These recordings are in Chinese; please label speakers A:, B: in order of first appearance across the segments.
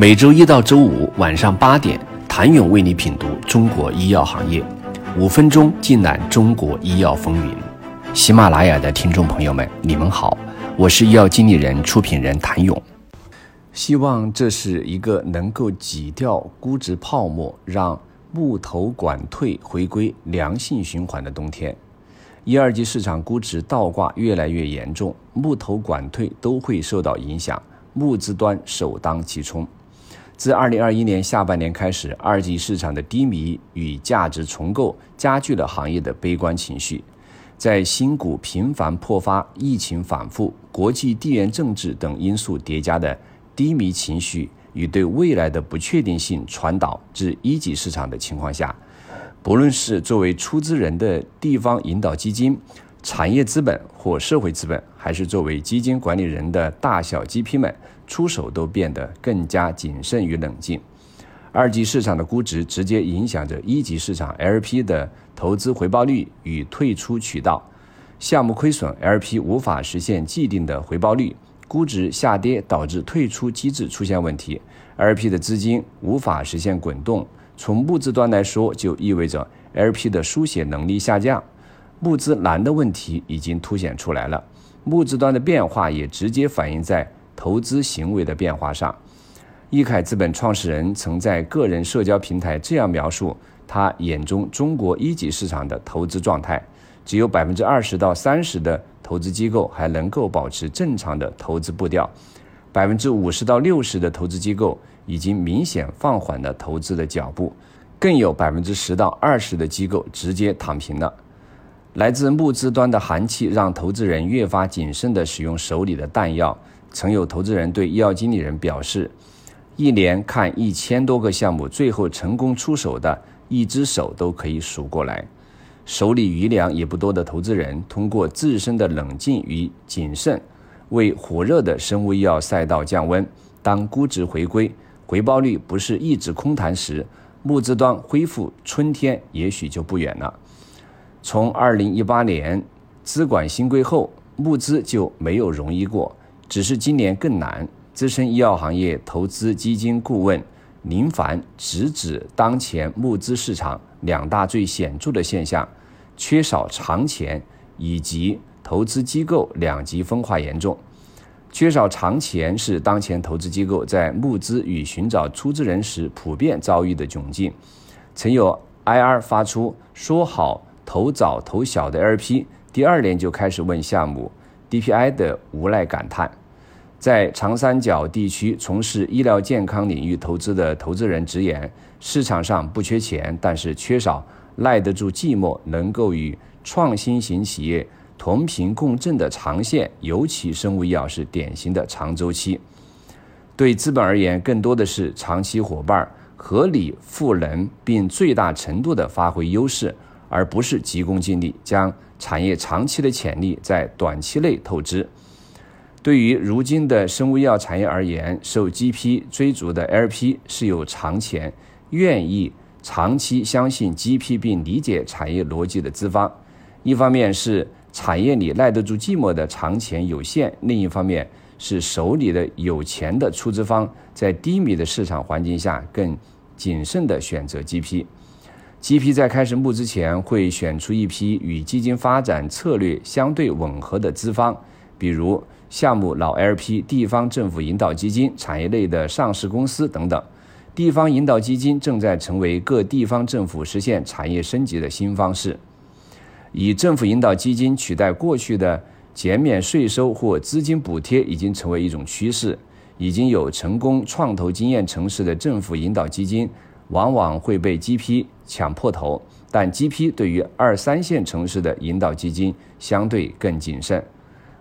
A: 每周一到周五晚上八点，谭勇为你品读中国医药行业，五分钟尽览中国医药风云。喜马拉雅的听众朋友们，你们好，我是医药经理人、出品人谭勇。希望这是一个能够挤掉估值泡沫，让木头管退回归良性循环的冬天。一二级市场估值倒挂越来越严重，木头管退都会受到影响，募资端首当其冲。自二零二一年下半年开始，二级市场的低迷与价值重构加剧了行业的悲观情绪。在新股频繁破发、疫情反复、国际地缘政治等因素叠加的低迷情绪与对未来的不确定性传导至一级市场的情况下，不论是作为出资人的地方引导基金、产业资本或社会资本，还是作为基金管理人的大小 GP 们。出手都变得更加谨慎与冷静，二级市场的估值直接影响着一级市场 LP 的投资回报率与退出渠道。项目亏损，LP 无法实现既定的回报率，估值下跌导致退出机制出现问题，LP 的资金无法实现滚动。从募资端来说，就意味着 LP 的书写能力下降，募资难的问题已经凸显出来了。募资端的变化也直接反映在。投资行为的变化上，易凯资本创始人曾在个人社交平台这样描述他眼中中国一级市场的投资状态：只有百分之二十到三十的投资机构还能够保持正常的投资步调，百分之五十到六十的投资机构已经明显放缓了投资的脚步，更有百分之十到二十的机构直接躺平了。来自募资端的寒气让投资人越发谨慎地使用手里的弹药。曾有投资人对医药经理人表示，一年看一千多个项目，最后成功出手的一只手都可以数过来。手里余粮也不多的投资人，通过自身的冷静与谨慎，为火热的生物医药赛道降温。当估值回归、回报率不是一直空谈时，募资端恢复春天也许就不远了。从二零一八年资管新规后，募资就没有容易过。只是今年更难。资深医药行业投资基金顾问林凡直指当前募资市场两大最显著的现象：缺少长钱以及投资机构两极分化严重。缺少长钱是当前投资机构在募资与寻找出资人时普遍遭遇的窘境。曾有 IR 发出说好投早投小的 LP，第二年就开始问项目。DPI 的无奈感叹，在长三角地区从事医疗健康领域投资的投资人直言，市场上不缺钱，但是缺少耐得住寂寞、能够与创新型企业同频共振的长线，尤其生物医药是典型的长周期。对资本而言，更多的是长期伙伴，合理赋能并最大程度的发挥优势，而不是急功近利将。产业长期的潜力在短期内透支。对于如今的生物医药产业而言，受 GP 追逐的 LP 是有长钱、愿意长期相信 GP 并理解产业逻辑的资方。一方面是产业里耐得住寂寞的长钱有限，另一方面是手里的有钱的出资方在低迷的市场环境下更谨慎地选择 GP。GP 在开始募资前会选出一批与基金发展策略相对吻合的资方，比如项目老 LP、地方政府引导基金、产业类的上市公司等等。地方引导基金正在成为各地方政府实现产业升级的新方式，以政府引导基金取代过去的减免税收或资金补贴已经成为一种趋势。已经有成功创投经验城市的政府引导基金。往往会被 GP 抢破头，但 GP 对于二三线城市的引导基金相对更谨慎。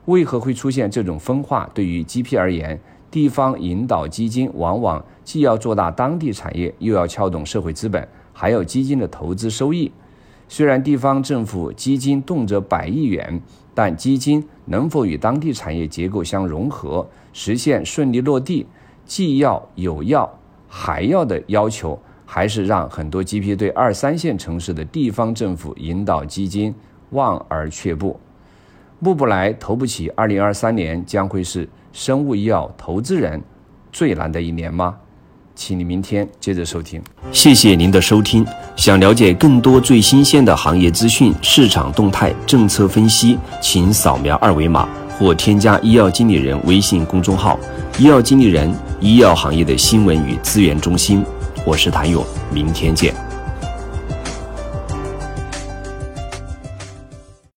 A: 为何会出现这种分化？对于 GP 而言，地方引导基金往往既要做大当地产业，又要撬动社会资本，还有基金的投资收益。虽然地方政府基金动辄百亿元，但基金能否与当地产业结构相融合，实现顺利落地，既要有要还要的要求。还是让很多 GP 对二三线城市的地方政府引导基金望而却步，募不来、投不起。二零二三年将会是生物医药投资人最难的一年吗？请你明天接着收听。谢谢您的收听。想了解更多最新鲜的行业资讯、市场动态、政策分析，请扫描二维码或添加医药经理人微信公众号“医药经理人”医药行业的新闻与资源中心。我是谭勇，明天见。